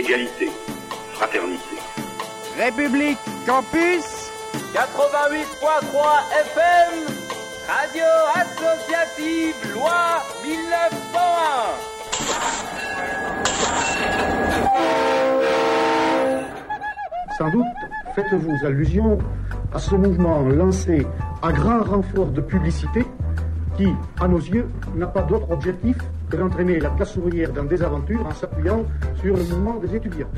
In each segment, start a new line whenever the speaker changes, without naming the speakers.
égalité, fraternité.
République Campus.
88.3 FM Radio Associative Loi 1901
Sans doute faites-vous allusion à ce mouvement lancé à grand renfort de publicité qui, à nos yeux, n'a pas d'autre objectif que d'entraîner la classe ouvrière dans des aventures en s'appuyant sur le mouvement des étudiants.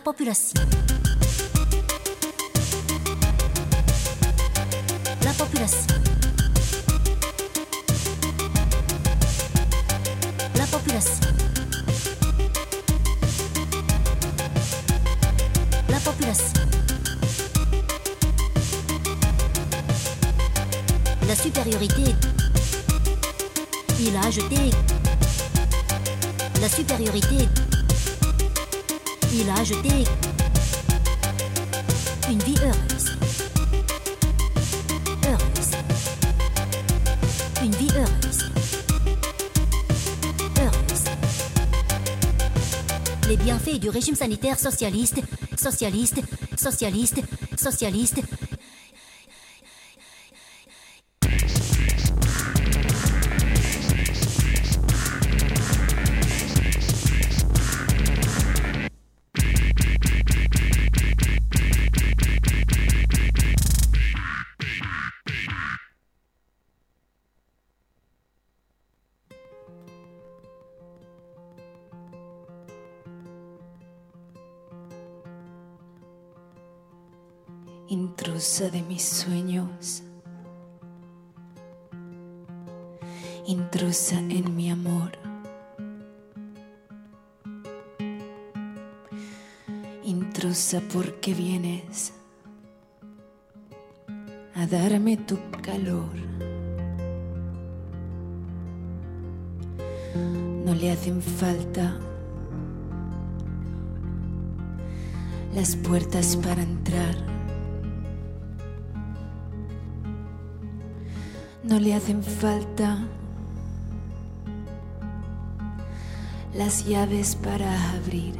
La population. La population. Régime sanitaire socialiste, socialiste, socialiste, socialiste.
Intrusa de mis sueños, intrusa en mi amor, intrusa porque vienes a darme tu calor. No le hacen falta las puertas para entrar. No le hacen falta las llaves para abrir.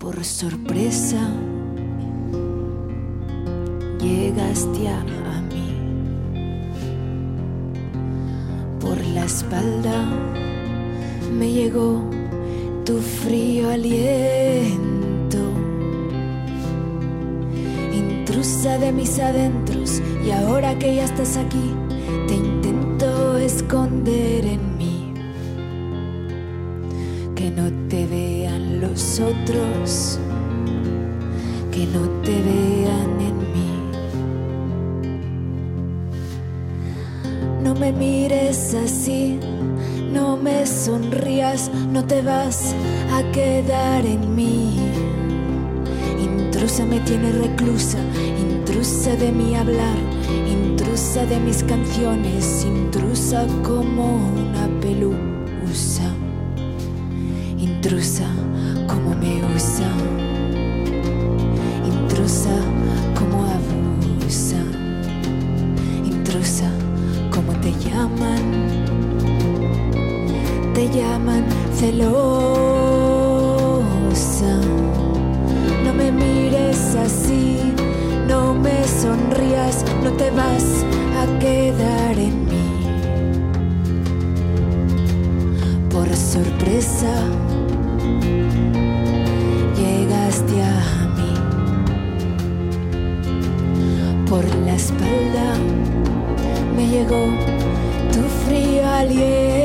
Por sorpresa, llegaste a mí. Por la espalda me llegó tu frío aliento intrusa de mis adentros y ahora que ya estás aquí te intento esconder en mí. Que no te vean los otros que no te vean en mí. No me mires así no me sonrías no te vas a quedar en mí me tiene reclusa, intrusa de mi hablar, intrusa de mis canciones, intrusa como una pelusa, intrusa como me usa, intrusa como abusa, intrusa como te llaman, te llaman celosa así, no me sonrías, no te vas a quedar en mí. Por sorpresa, llegaste a mí. Por la espalda me llegó tu frío aliento.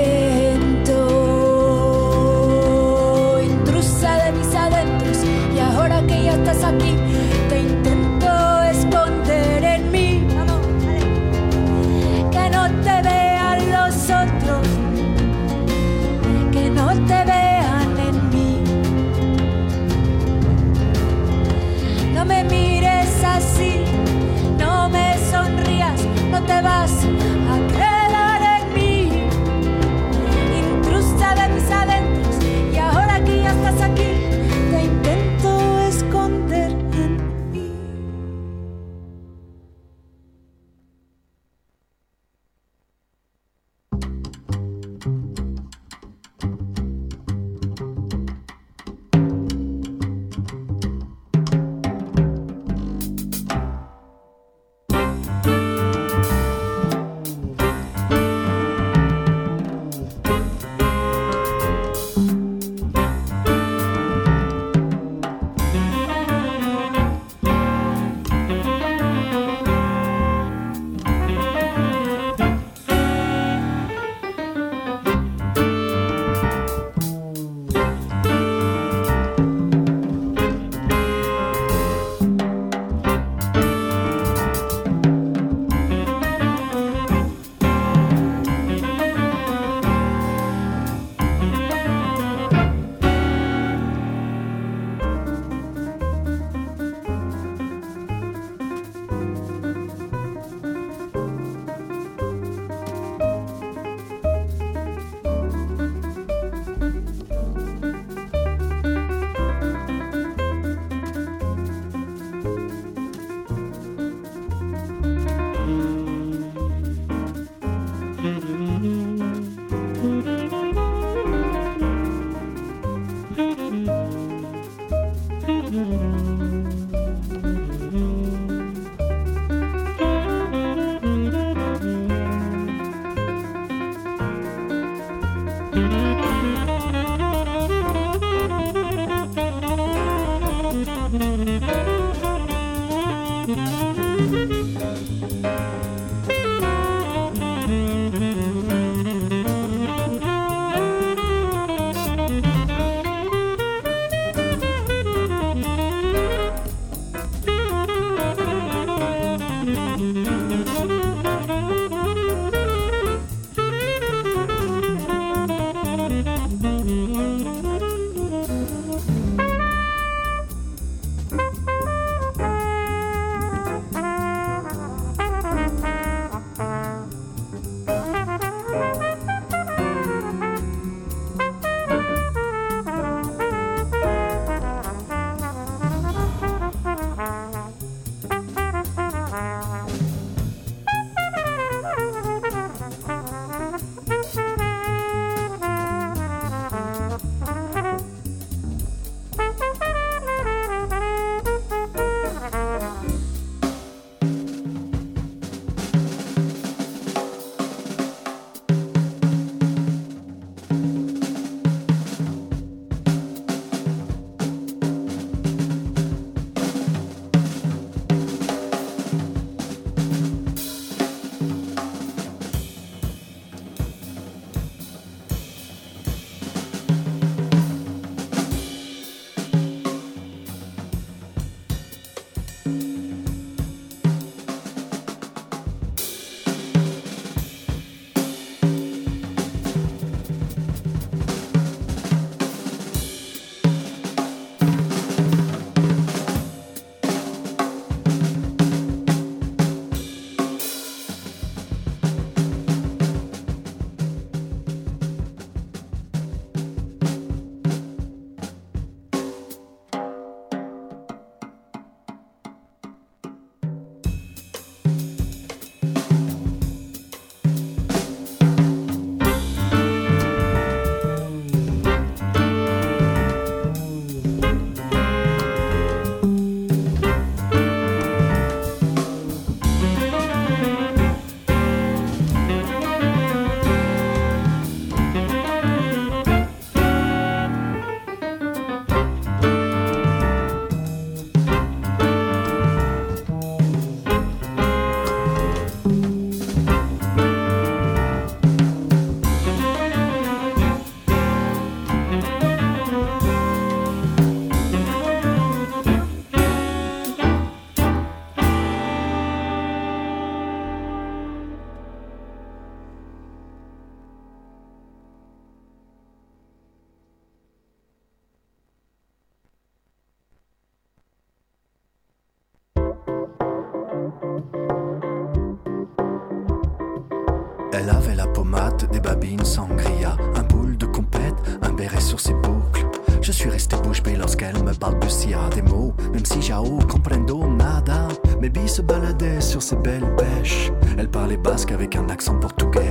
Elle parlait basque avec un accent portugais.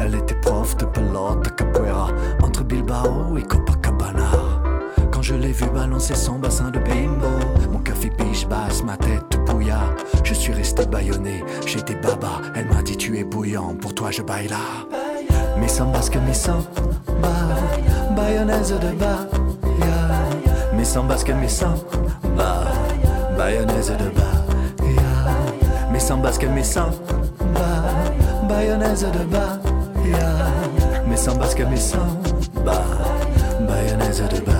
Elle était prof de pelote capoeira entre Bilbao et Copacabana. Quand je l'ai vue balancer son bassin de bimbo, mon café biche basse, ma tête bouilla. Je suis resté baïonné, j'étais baba. Elle m'a dit tu es bouillant, pour toi je baille là. Mais sans basque, mais sans ba, bayonnaise de ba, ya. Mais sans basque, mais sans Mais sans basque, mais sans ba, bayonnaise de ba, ya. Mais sans basque, mais sans ba, bayonnaise de ba,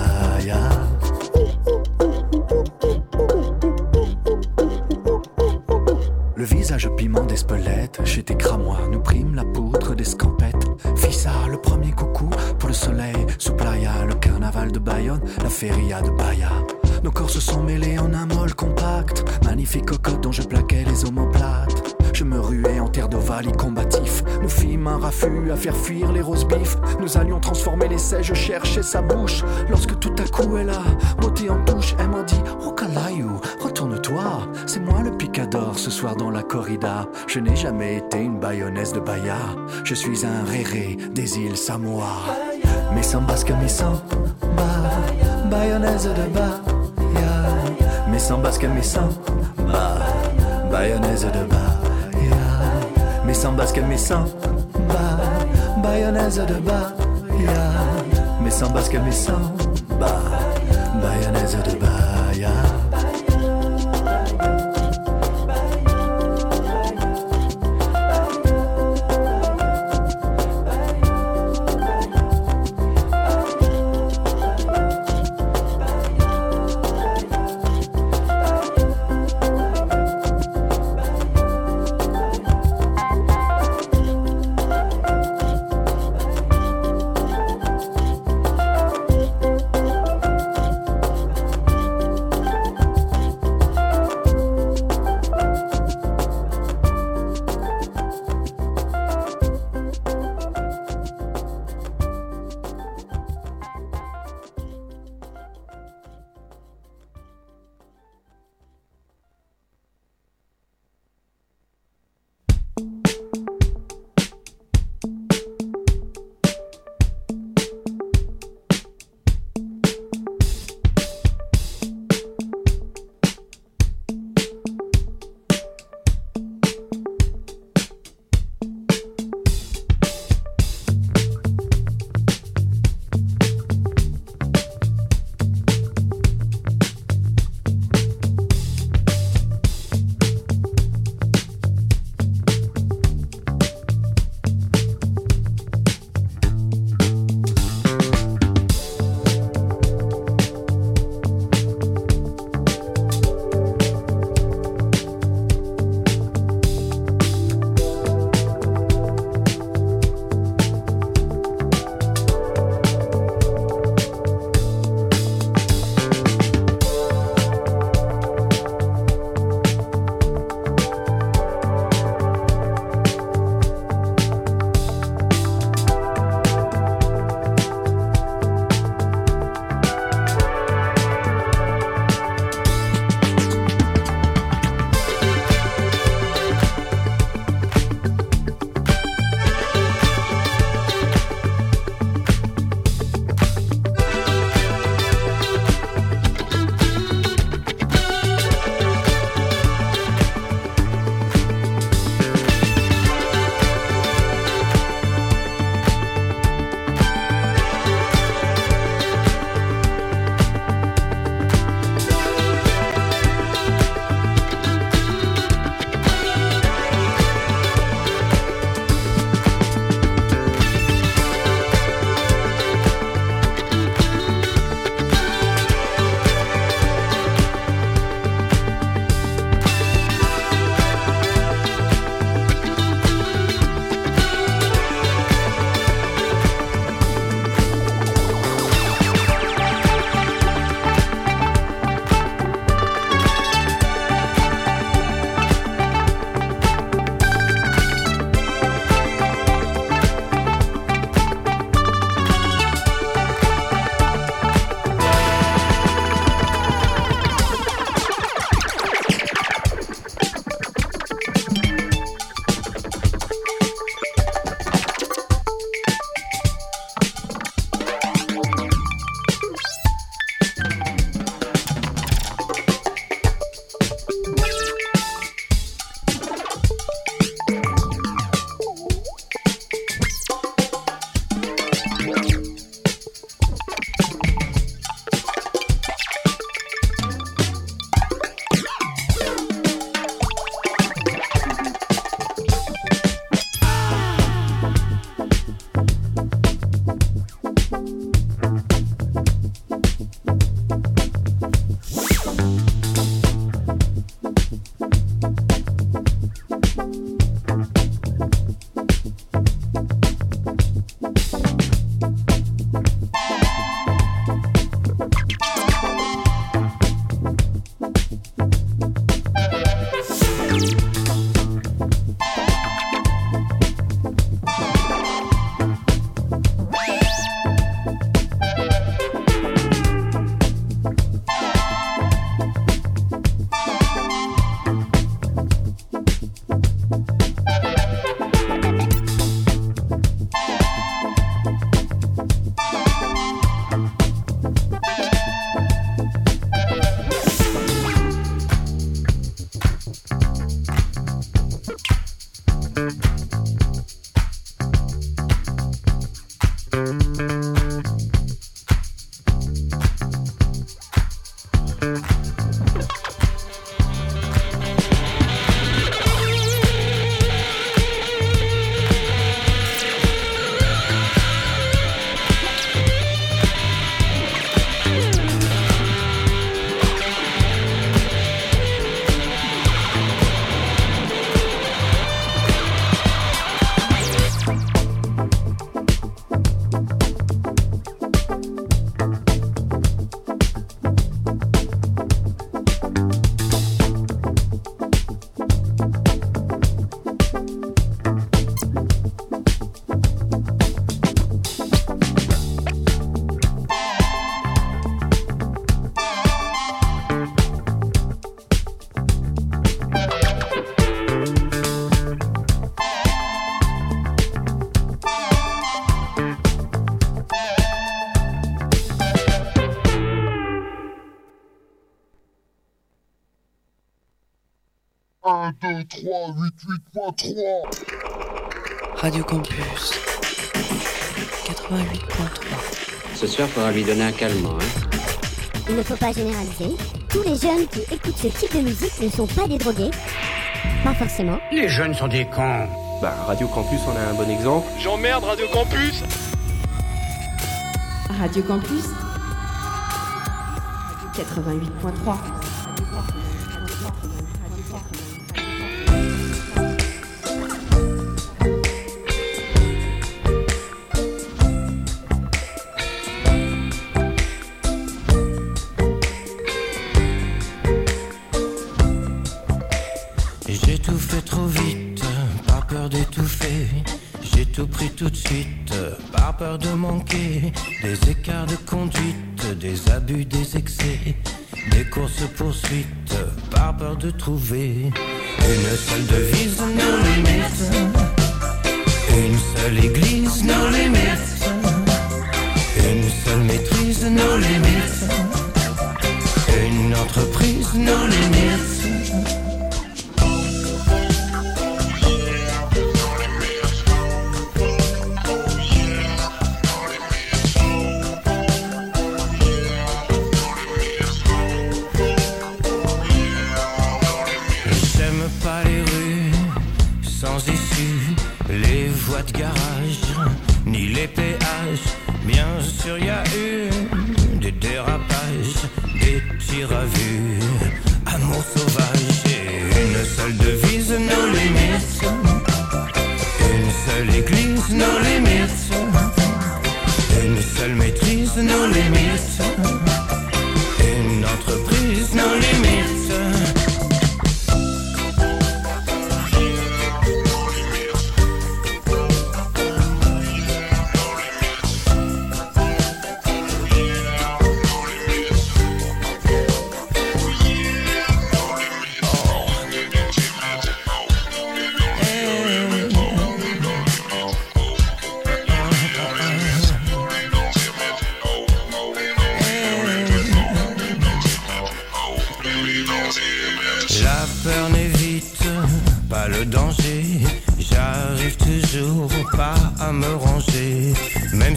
magnifique cocotte dont je plaquais les omoplates. Je me ruais en terre d'ovalie combatif. Nous fîmes un raffut à faire fuir les roses bifs. Nous allions transformer l'essai, je cherchais sa bouche. Lorsque tout à coup elle a beauté en touche, elle m'a dit Oh Kalayu, retourne-toi. C'est moi le picador ce soir dans la corrida. Je n'ai jamais été une bayonnaise de Bahia. Je suis un réré des îles Samoa. Mais sans basque, mais sans ba, bayonnaise de Bahia. Mais sans basque, mais sans ba, bayonnaise de Bahia. Mais sans basque, mais sans ba, bayonnaise de Bahia. Mais sans basque, mais sans ba, bayonnaise de Bahia.
Radio Campus 88.3.
Ce soir, faudra lui donner un calmant, hein.
Il ne faut pas généraliser. Tous les jeunes qui écoutent ce type de musique ne sont pas des drogués. Pas forcément.
Les jeunes sont des cons.
Bah, Radio Campus, on a un bon exemple.
J'emmerde Radio Campus
Radio Campus 88.3.
J'ai tout fait trop vite, pas peur d'étouffer. J'ai tout pris tout de suite, pas peur de manquer. Des écarts de conduite, des abus, des excès. Des courses poursuites, pas peur de trouver. Une seule devise, nos limites. Une seule église, nos limites. Une seule maîtrise, nos limites. Une entreprise, nos limites.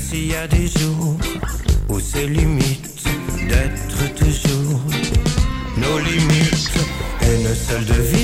S'il y a des jours où c'est limite d'être toujours nos limites. Une seule devise, nos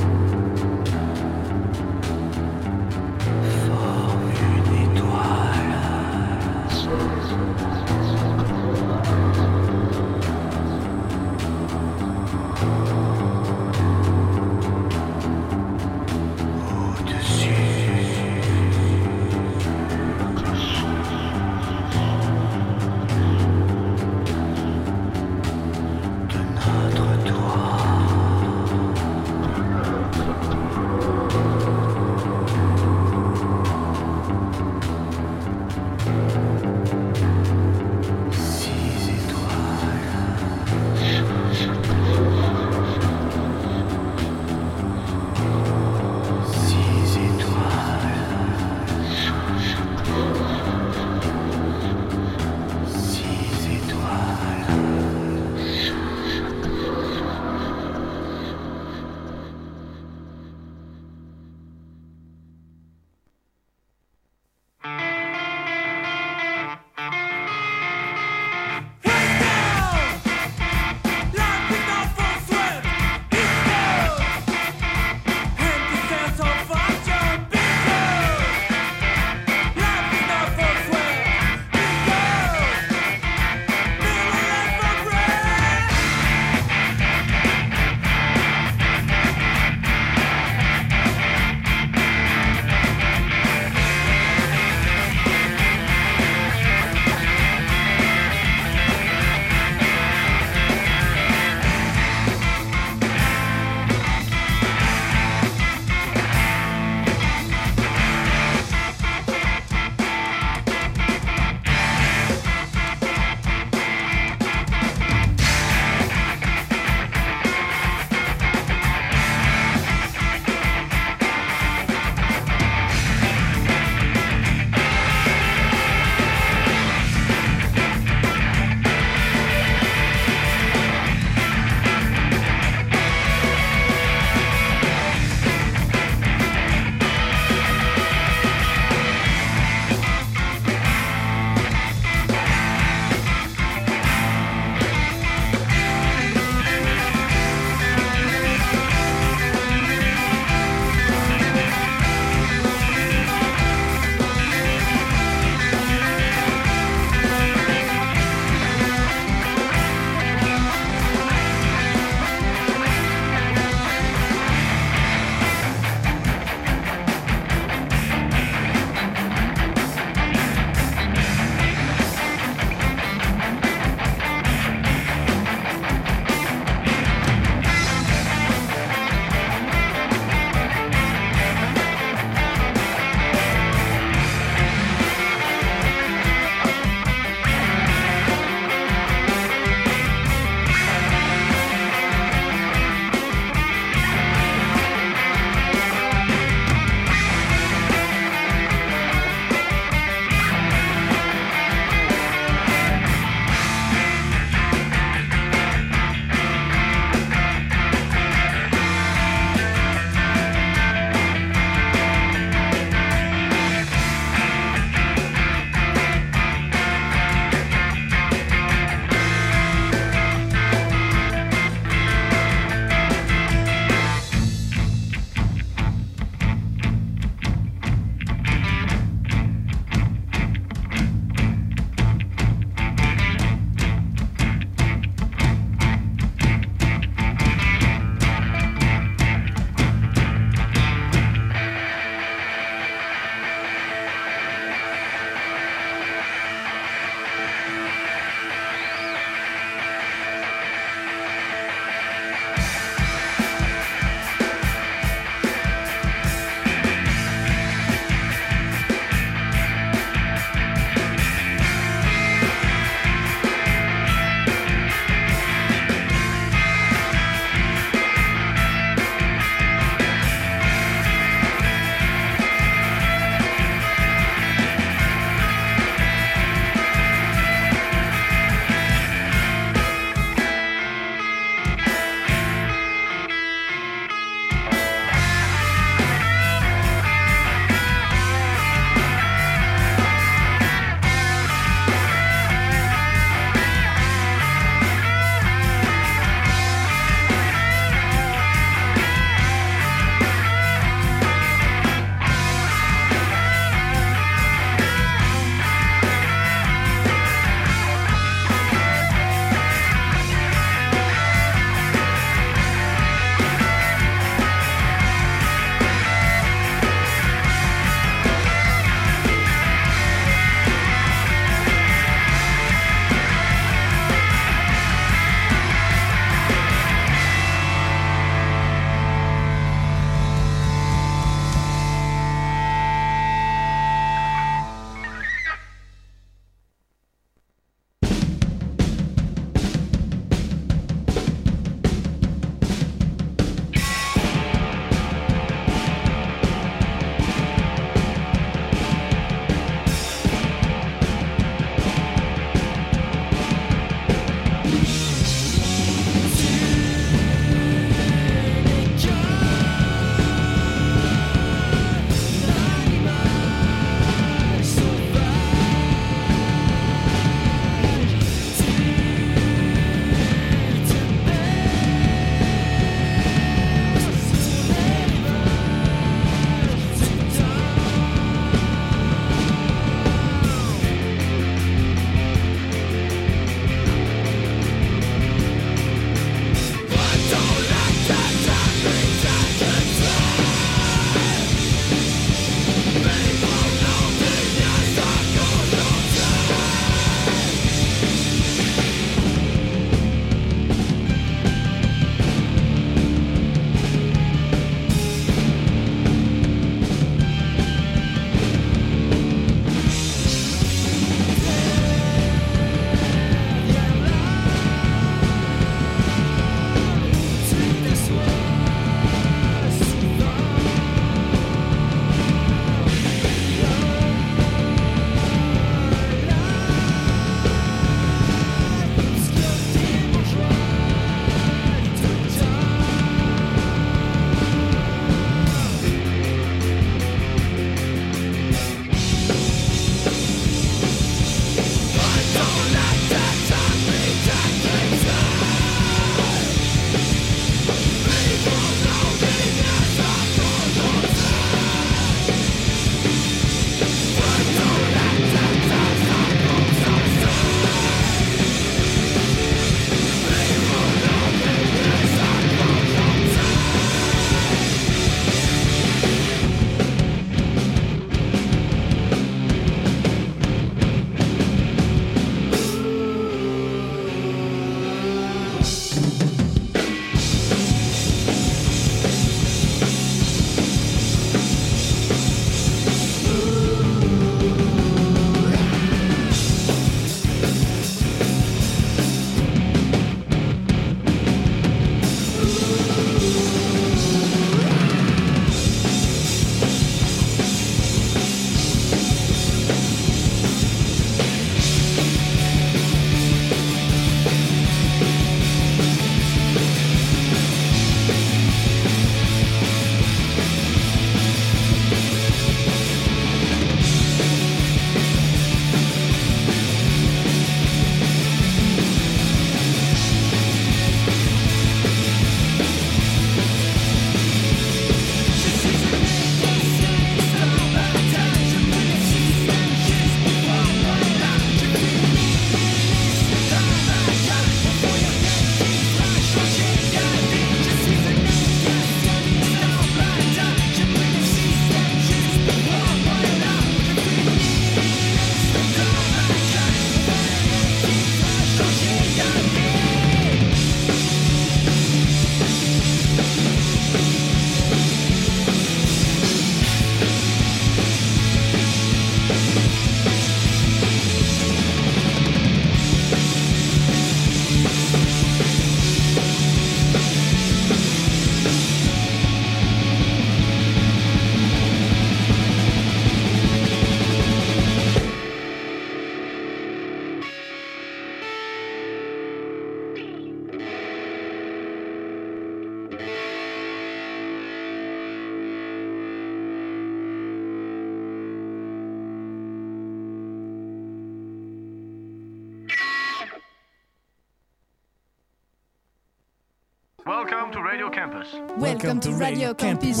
Welcome, to, Radio Campus.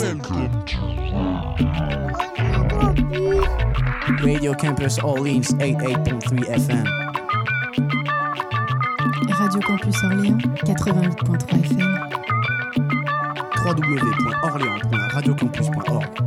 Radio Campus
Orleans 88.3 FM.
Radio Campus Orléans 88.3 FM.
www.orléans.radiocampus.org.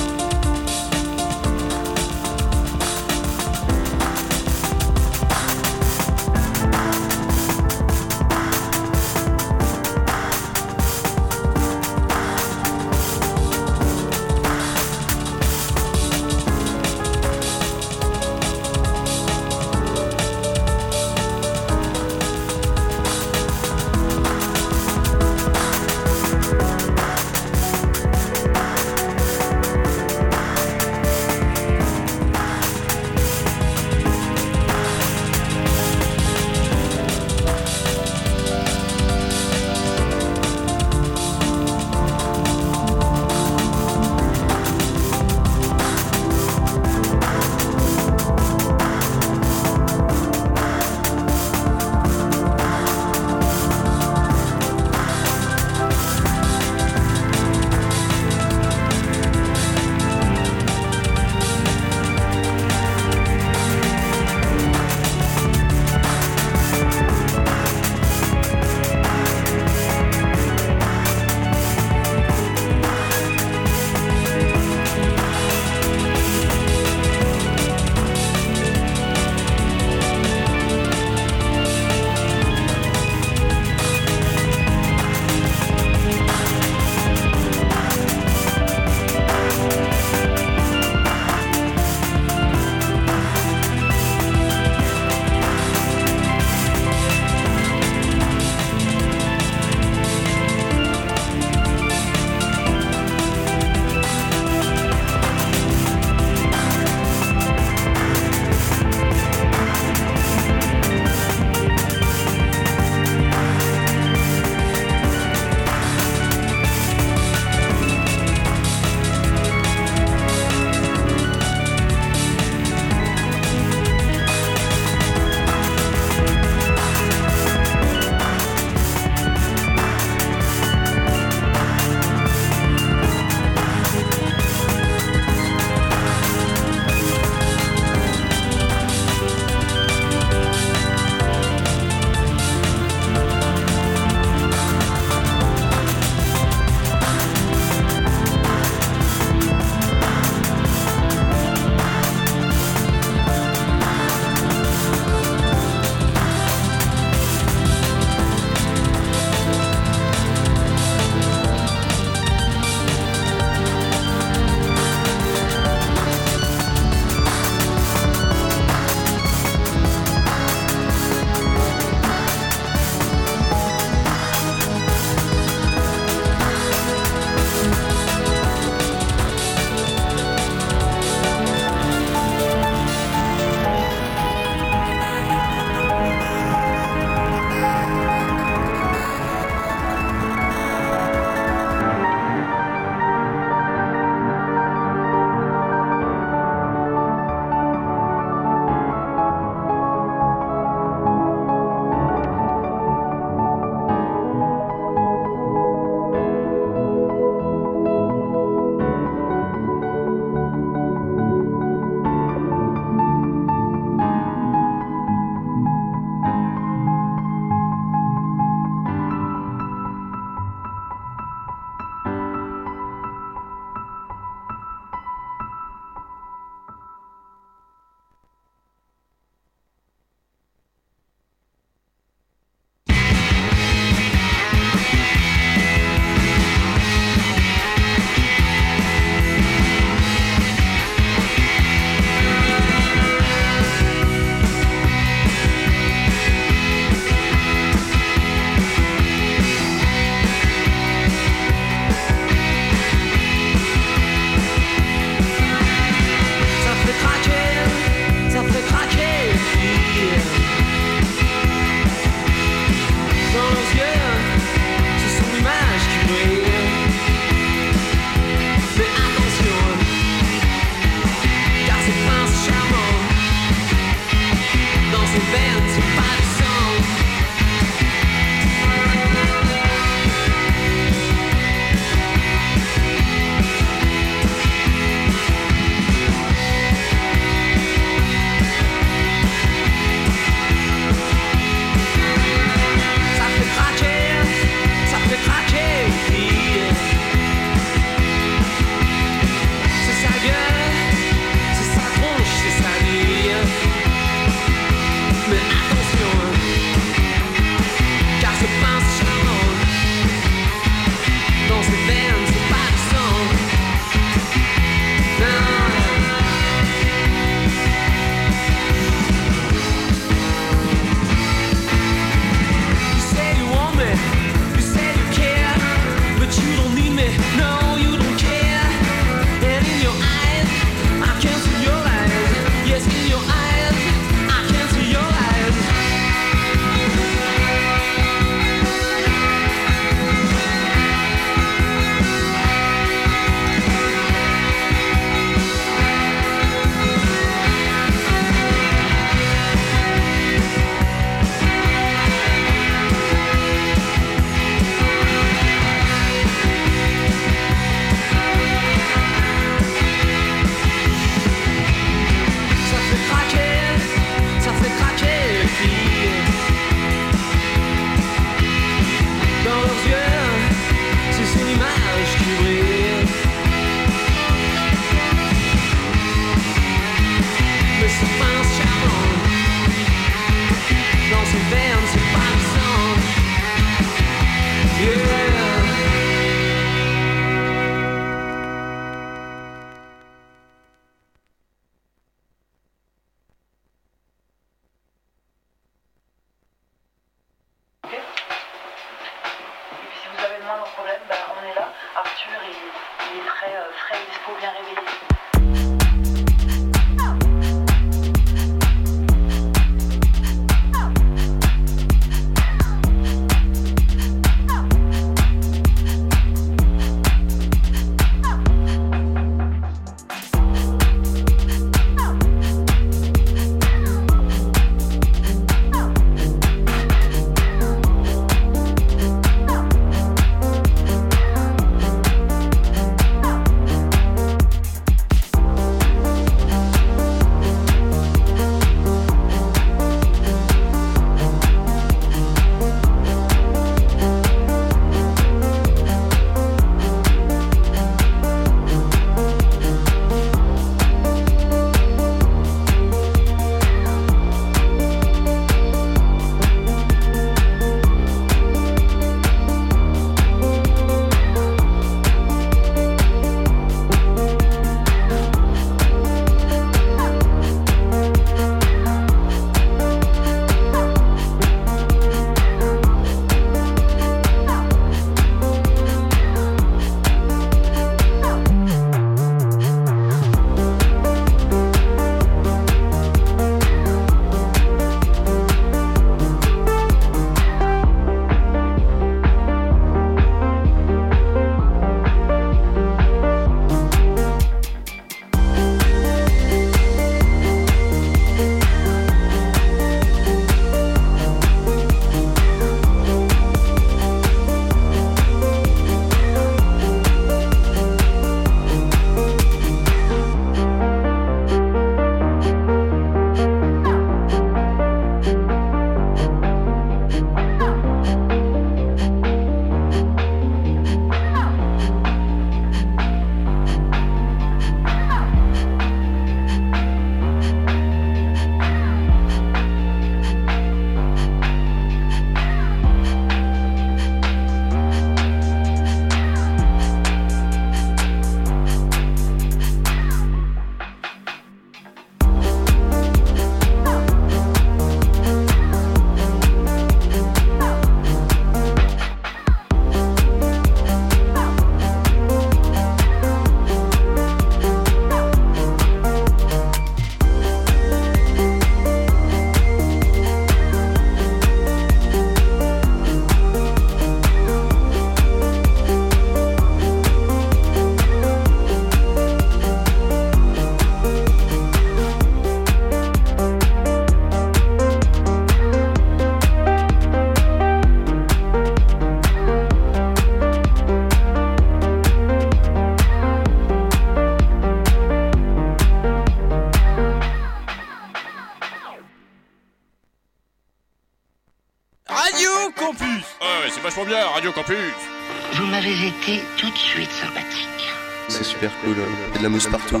la mousse partout.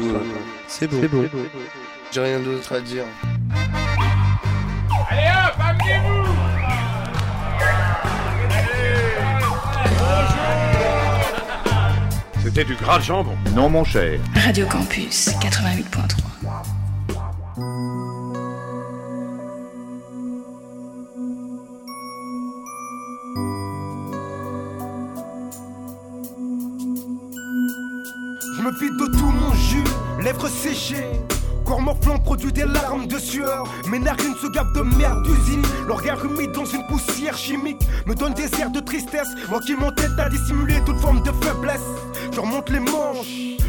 C'est beau. J'ai rien d'autre à dire.
Allez hop, amenez-vous
C'était du gras de jambon. Non, mon cher.
Radio Campus 88.3.
de merde d'usine. Leur regard humide dans une poussière chimique me donne des airs de tristesse. Moi qui m'entête à dissimuler toute forme de faiblesse. Je remonte les manches,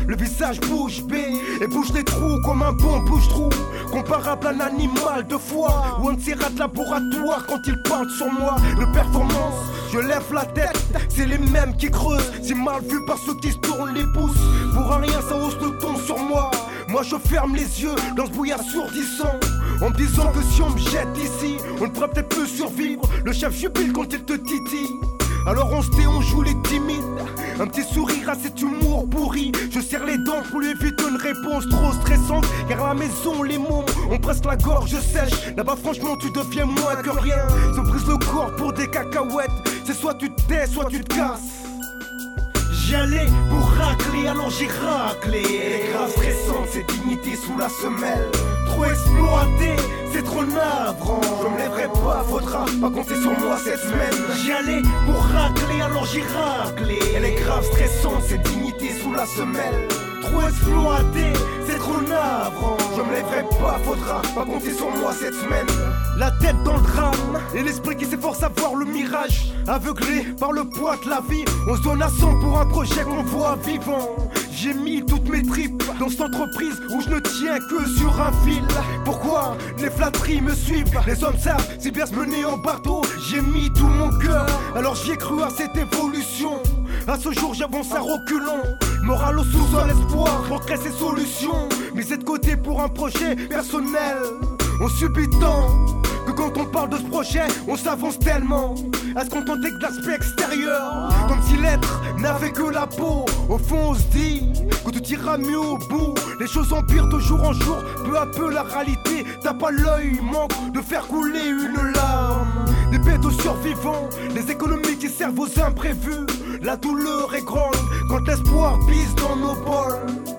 le visage bouge bée et bouge les trous comme un bon bouche-trou. Comparable à un animal de foi ou un tirade de laboratoire quand ils parlent sur moi. Le performance, je lève la tête, c'est les mêmes qui creusent. Si mal vu par ceux qui se tournent les pouces. Pour un rien, ça hausse le ton sur moi. Moi je ferme les yeux dans ce bruit assourdissant En disant que si on me jette ici On ne pourra peut-être plus survivre. Le chef jubile quand il te titille. Alors on se tait, on joue les timides. Un petit sourire à cet humour pourri. Je serre les dents pour lui éviter une réponse trop stressante. Car la maison les mômes ont presque la gorge sèche. Là-bas franchement tu deviens moins que rien. Se brise le corps pour des cacahuètes. C'est soit tu te tais, soit tu te casses. J'allais pour racler, alors j'ai raclé. Les grâces récentes, ces dignités sous la semelle. Trop exploité, c'est trop navrant. Je me lèverai pas, faudra pas compter sur moi cette semaine. J'allais pour racler, alors j'ai raclé. Les grâces grave stressant, cette dignité sous la semelle. Trop exploité, c'est trop navrant. Je me lèverai pas, faudra pas compter sur moi cette semaine. La tête dans le drame et l'esprit qui s'efforce à voir le mirage. Aveuglé par le poids de la vie, on se donne à 100 pour un projet qu'on voit vivant. J'ai mis toutes mes tripes dans cette entreprise où je ne tiens que sur un fil. Pourquoi les flatteries me suivent? Les hommes savent si bien se mener en bateau. J'ai mis tout mon cœur, alors j'y ai cru à cette évolution. À ce jour, j'avance à reculons. Moral au sous-sol, espoir pour créer ces solutions. Mais c'est de côté pour un projet personnel. On subit tant que quand on parle de ce projet, on s'avance tellement à se contenter de l'aspect extérieur. Comme si l'être n'avait que la peau. Au fond, on se dit que tout ira mieux au bout. Les choses empirent de jour en jour, peu à peu la réalité. T'as pas l'œil, manque de faire couler une larme. Des bêtes aux survivants, les économies qui servent aux imprévus. La douleur est grande quand l'espoir pisse dans nos bols.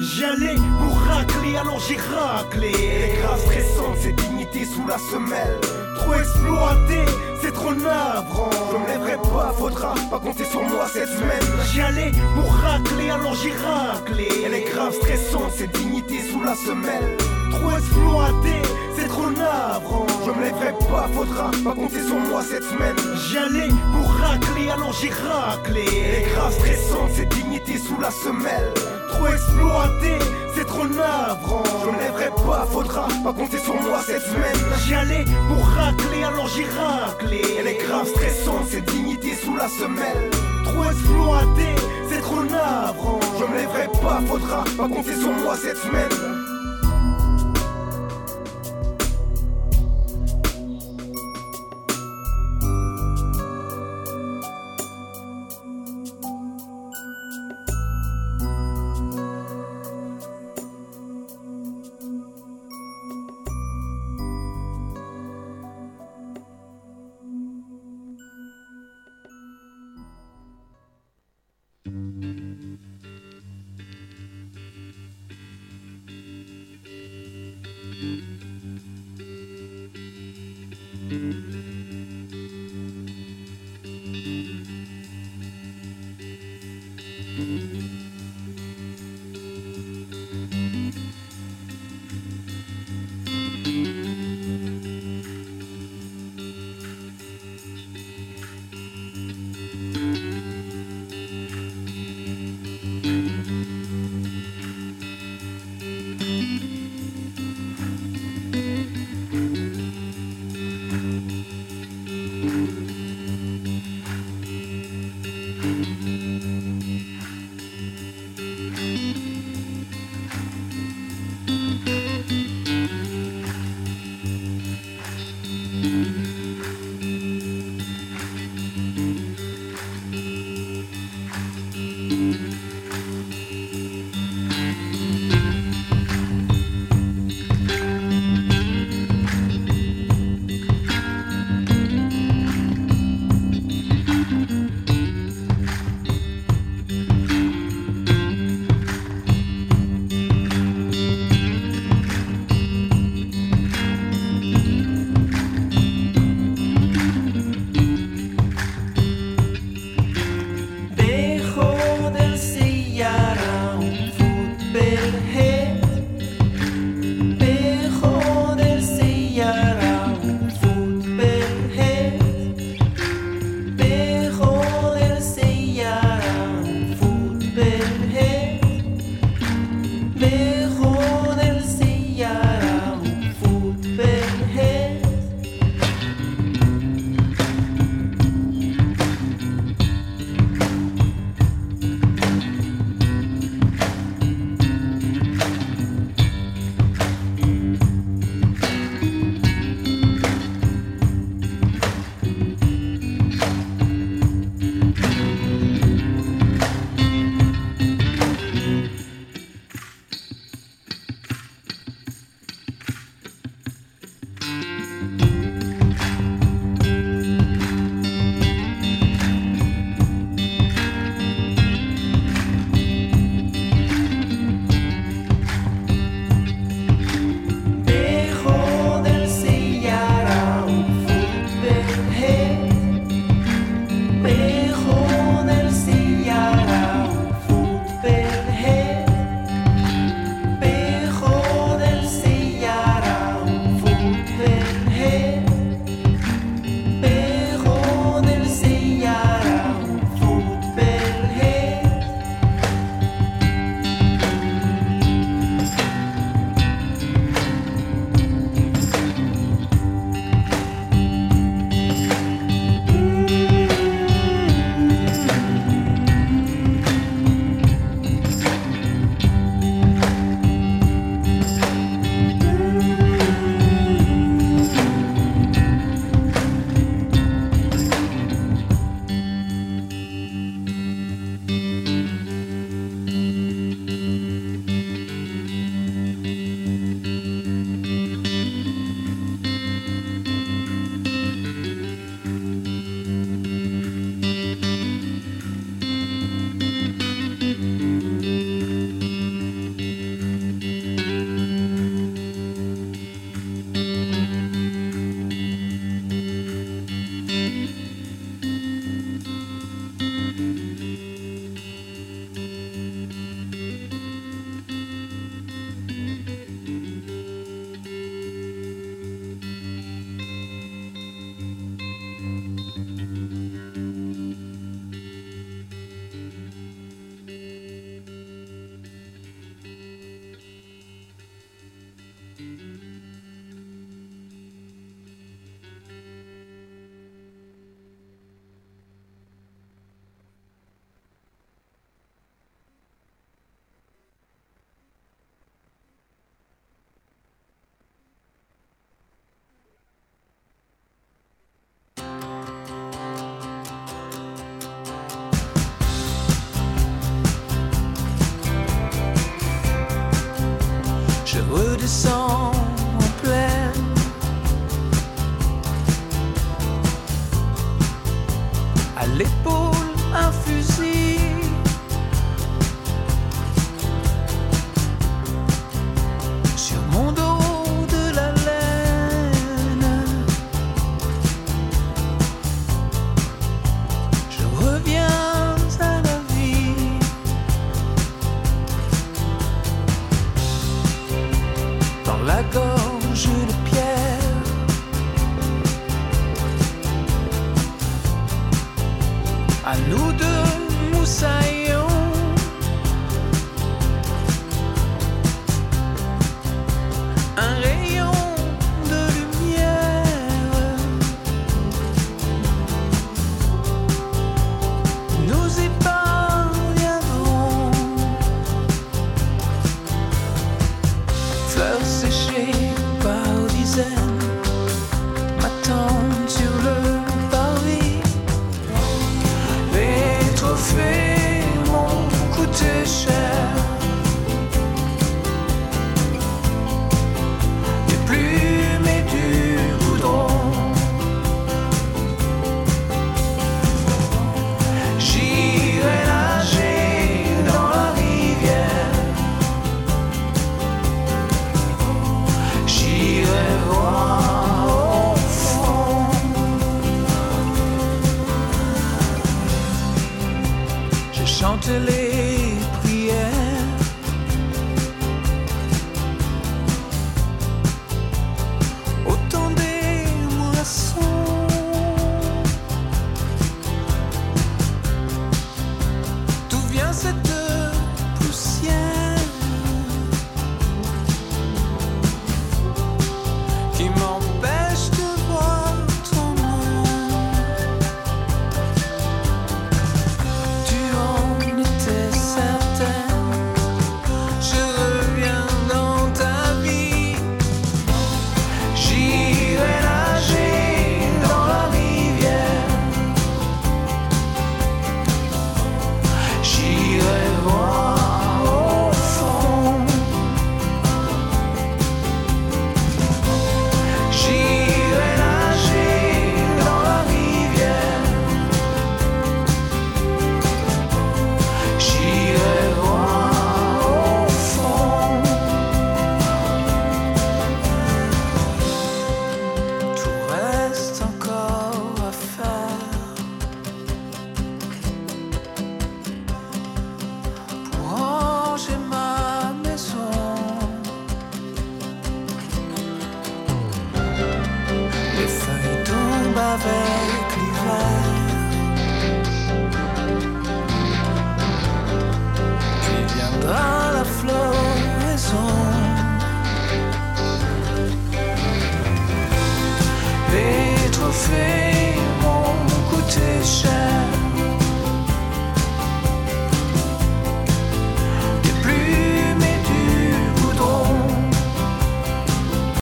J'allais pour racler, alors j'ai raclé. Les grave stressante, c'est dignité sous la semelle. Trop exploité, c'est trop navrant. Je me lèverai pas, faudra pas compter sur moi cette semaine. J'allais pour racler, alors j'ai raclé. Elle est grave stressante, c'est dignité sous la semelle. Trop exploité, c'est trop navrant. Je me lèverai pas, faudra pas compter sur moi cette semaine. J'allais pour racler, alors j'ai raclé. Elle est grave stressante, c'est dignité sous la semelle. Trop exploité, c'est trop navrant. Je me lèverai pas, faudra pas compter sur moi cette semaine. J'allais pour racler, alors j'ai raclé. Elle est grave stressante, c'est dignité sous la semelle. Trop exploité, c'est trop navrant. Je me lèverai pas, faudra pas compter sur moi cette semaine.
Je